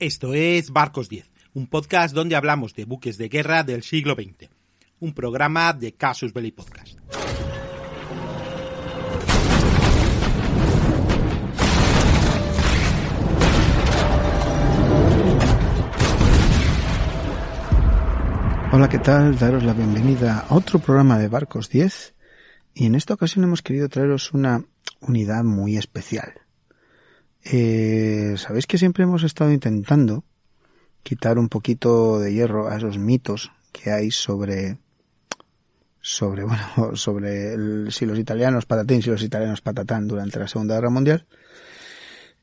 Esto es Barcos 10, un podcast donde hablamos de buques de guerra del siglo XX. Un programa de Casus Belli Podcast. Hola, ¿qué tal? Daros la bienvenida a otro programa de Barcos 10 y en esta ocasión hemos querido traeros una unidad muy especial. Eh, Sabéis que siempre hemos estado intentando quitar un poquito de hierro a esos mitos que hay sobre sobre bueno sobre si los italianos patatín si los italianos patatán durante la Segunda Guerra Mundial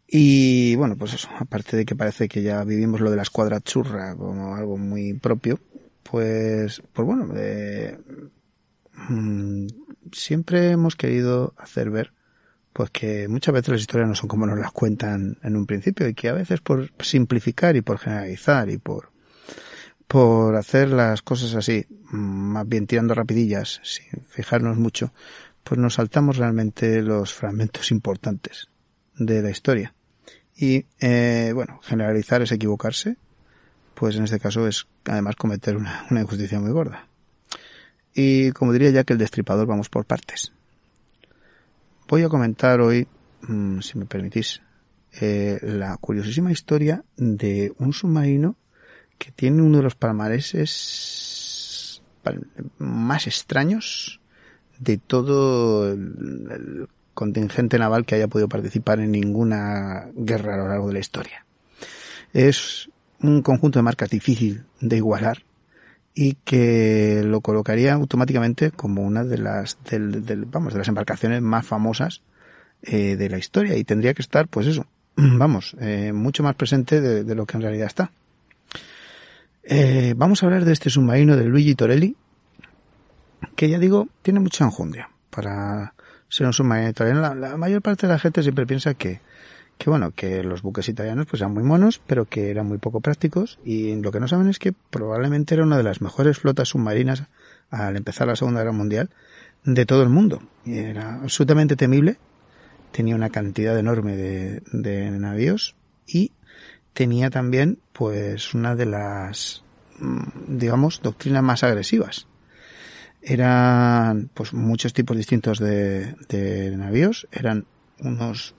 y bueno pues eso aparte de que parece que ya vivimos lo de la escuadra churra como algo muy propio pues, pues bueno, eh, mm, siempre hemos querido hacer ver pues que muchas veces las historias no son como nos las cuentan en un principio y que a veces por simplificar y por generalizar y por por hacer las cosas así, más bien tirando rapidillas, sin fijarnos mucho, pues nos saltamos realmente los fragmentos importantes de la historia. Y, eh, bueno, generalizar es equivocarse, pues en este caso es además cometer una, injusticia muy gorda. Y como diría ya que el destripador vamos por partes. Voy a comentar hoy, mm, si me permitís, eh, la curiosísima historia de un submarino que tiene uno de los palmareses más extraños de todo el contingente naval que haya podido participar en ninguna guerra a lo largo de la historia. Es un conjunto de marcas difícil de igualar y que lo colocaría automáticamente como una de las del, vamos de las embarcaciones más famosas eh, de la historia. Y tendría que estar pues eso vamos eh, mucho más presente de, lo que en realidad está. Eh, vamos a hablar de este submarino de Luigi Torelli que ya digo tiene mucha enjundia. Para ser un submarino italiano la mayor parte de la gente siempre piensa que que bueno, que los buques italianos pues eran muy monos, pero que eran muy poco prácticos y lo que no saben es que probablemente era una de las mejores flotas submarinas al empezar la Segunda Guerra Mundial de todo el mundo. Y era absolutamente temible, tenía una cantidad enorme de, navíos y tenía también pues una de las mm, digamos doctrinas más agresivas eran pues muchos tipos distintos de, de navíos eran unos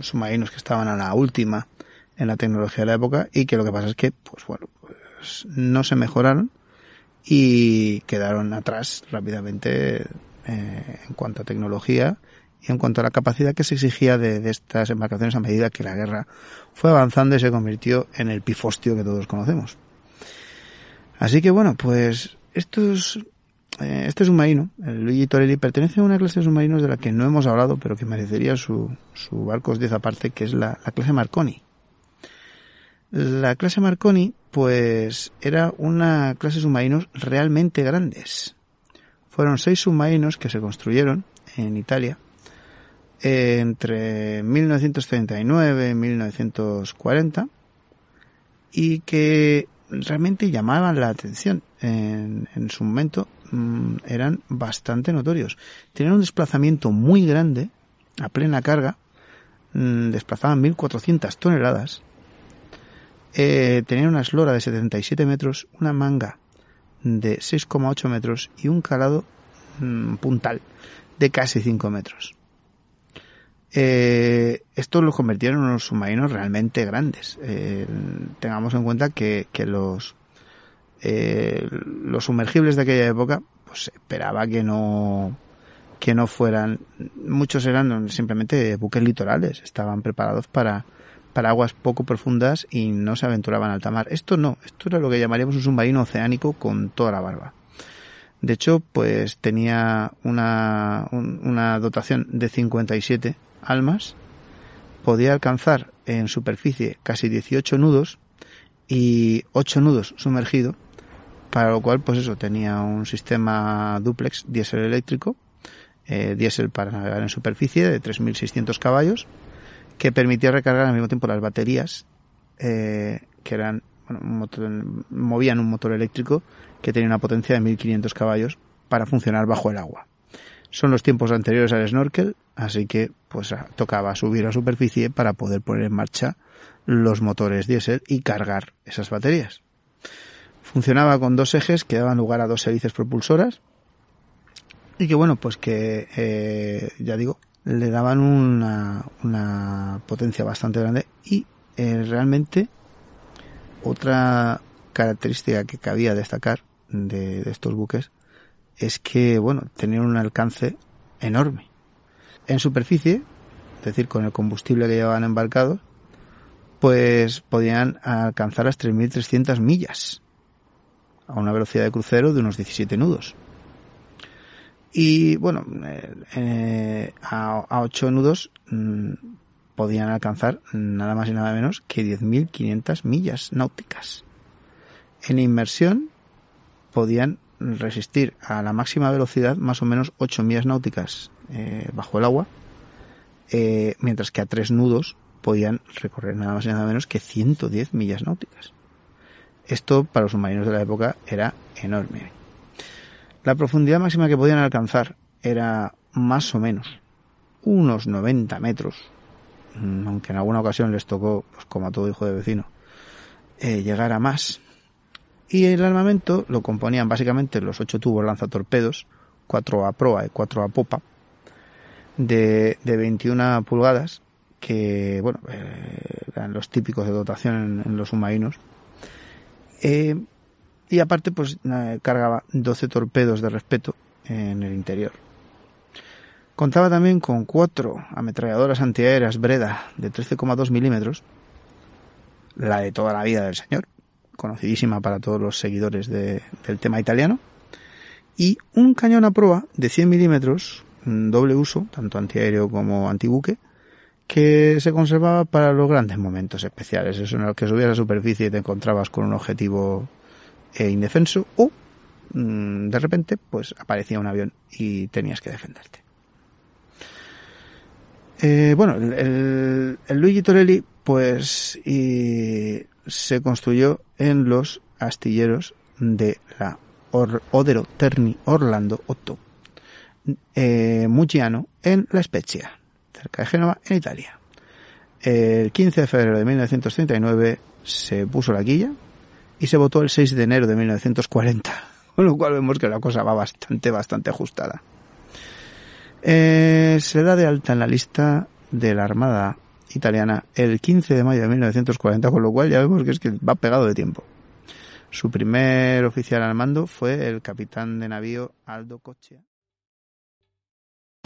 submarinos que estaban a la última en la tecnología de la época y que lo que pasa es que, pues bueno, pues no se mejoraron y quedaron atrás rápidamente eh, en cuanto a tecnología y en cuanto a la capacidad que se exigía de, estas embarcaciones a medida que la guerra fue avanzando y se convirtió en el pifostio que todos conocemos. Así que bueno, pues estos este submarino, el Luigi Torelli, pertenece a una clase de submarinos de la que no hemos hablado, pero que merecería su, su barcos 10 aparte, que es la, la clase Marconi. La clase Marconi, pues, era una clase de submarinos realmente grandes. Fueron seis submarinos que se construyeron en Italia entre 1939 y 1940 y que realmente llamaban la atención en, en su momento Mm, eran bastante notorios. Tenían un desplazamiento muy grande, a plena carga, mm, desplazaban 1.400 toneladas, eh, tenían una eslora de 77 metros, una manga de 6,8 metros y un calado mm, puntal de casi 5 metros. Eh, esto lo convirtieron en unos submarinos realmente grandes. Eh, tengamos en cuenta que, que los eh, los sumergibles de aquella época, pues esperaba que no que no fueran, muchos eran simplemente buques litorales, estaban preparados para, para aguas poco profundas y no se aventuraban a alta mar. Esto no, esto era lo que llamaríamos un submarino oceánico con toda la barba. De hecho, pues tenía una, una dotación de 57 almas, podía alcanzar en superficie casi 18 nudos y 8 nudos sumergido, para lo cual, pues eso, tenía un sistema duplex diésel eléctrico, eh, diésel para navegar en superficie de 3.600 caballos, que permitía recargar al mismo tiempo las baterías, eh, que eran, bueno, movían un motor eléctrico que tenía una potencia de 1.500 caballos para funcionar bajo el agua. Son los tiempos anteriores al snorkel, así que pues tocaba subir a superficie para poder poner en marcha los motores diésel y cargar esas baterías. Funcionaba con dos ejes que daban lugar a dos hélices propulsoras y que bueno, pues que eh, ya digo, le daban una, una potencia bastante grande y eh, realmente otra característica que cabía destacar de, de, estos buques es que bueno, tenían un alcance enorme. En superficie, es decir, con el combustible que llevaban embarcados, pues podían alcanzar las 3.300 millas a una velocidad de crucero de unos 17 nudos. Y bueno, eh, eh, a, a 8 nudos mmm, podían alcanzar nada más y nada menos que 10.500 millas náuticas. En inmersión podían resistir a la máxima velocidad más o menos 8 millas náuticas eh, bajo el agua, mientras que a 3 nudos podían recorrer nada más y nada menos que 110 millas náuticas. Esto para los submarinos de la época era enorme. La profundidad máxima que podían alcanzar era más o menos unos 90 metros, mm, aunque en alguna ocasión les tocó, pues como a todo hijo de vecino, eh, llegar a más. Y el armamento lo componían básicamente los ocho tubos lanzatorpedos, cuatro a proa y cuatro a popa, de, de 21 pulgadas, que, bueno, eh, eran los típicos de dotación en los submarinos. Eh, y aparte, pues cargaba 12 torpedos de respeto en el interior. Contaba también con cuatro ametralladoras antiaéreas Breda de 13,2 milímetros, la de toda la vida del señor, conocidísima para todos los seguidores de, del tema italiano, y un cañón a proa de 100 milímetros, doble uso, tanto antiaéreo como antibuque, que se conservaba para los grandes momentos especiales, eso en el que subías a superficie y te encontrabas con un objetivo eh, indefenso o mmm, de repente pues aparecía un avión y tenías que defenderte. Eh, bueno, el, el, el, Luigi Torelli pues se construyó en los astilleros de la Or Odero Terni Orlando Otto eh, Mugiano en La Spezia cerca de Génova, en Italia. El 15 de febrero de 1939 se puso la quilla y se votó el 6 de enero de 1940, con lo cual vemos que la cosa va bastante, bastante ajustada. Eh, se da de alta en la lista de la Armada italiana el 15 de mayo de 1940, con lo cual ya vemos que es que va pegado de tiempo. Su primer oficial al mando fue el capitán de navío Aldo Coccia.